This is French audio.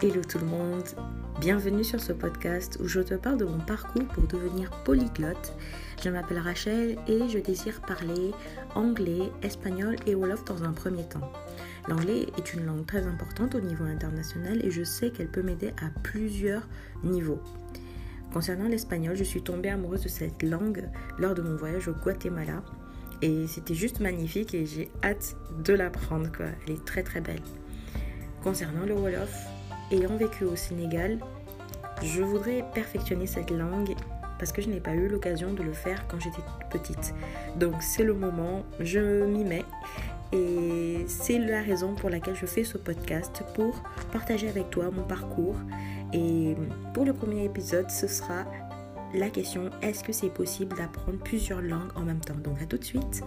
Hello tout le monde, bienvenue sur ce podcast où je te parle de mon parcours pour devenir polyglotte. Je m'appelle Rachel et je désire parler anglais, espagnol et wolof dans un premier temps. L'anglais est une langue très importante au niveau international et je sais qu'elle peut m'aider à plusieurs niveaux. Concernant l'espagnol, je suis tombée amoureuse de cette langue lors de mon voyage au Guatemala et c'était juste magnifique et j'ai hâte de l'apprendre Elle est très très belle. Concernant le Wolof, ayant vécu au Sénégal, je voudrais perfectionner cette langue parce que je n'ai pas eu l'occasion de le faire quand j'étais petite. Donc c'est le moment, je m'y mets et c'est la raison pour laquelle je fais ce podcast pour partager avec toi mon parcours. Et pour le premier épisode, ce sera la question est-ce que c'est possible d'apprendre plusieurs langues en même temps? Donc à tout de suite.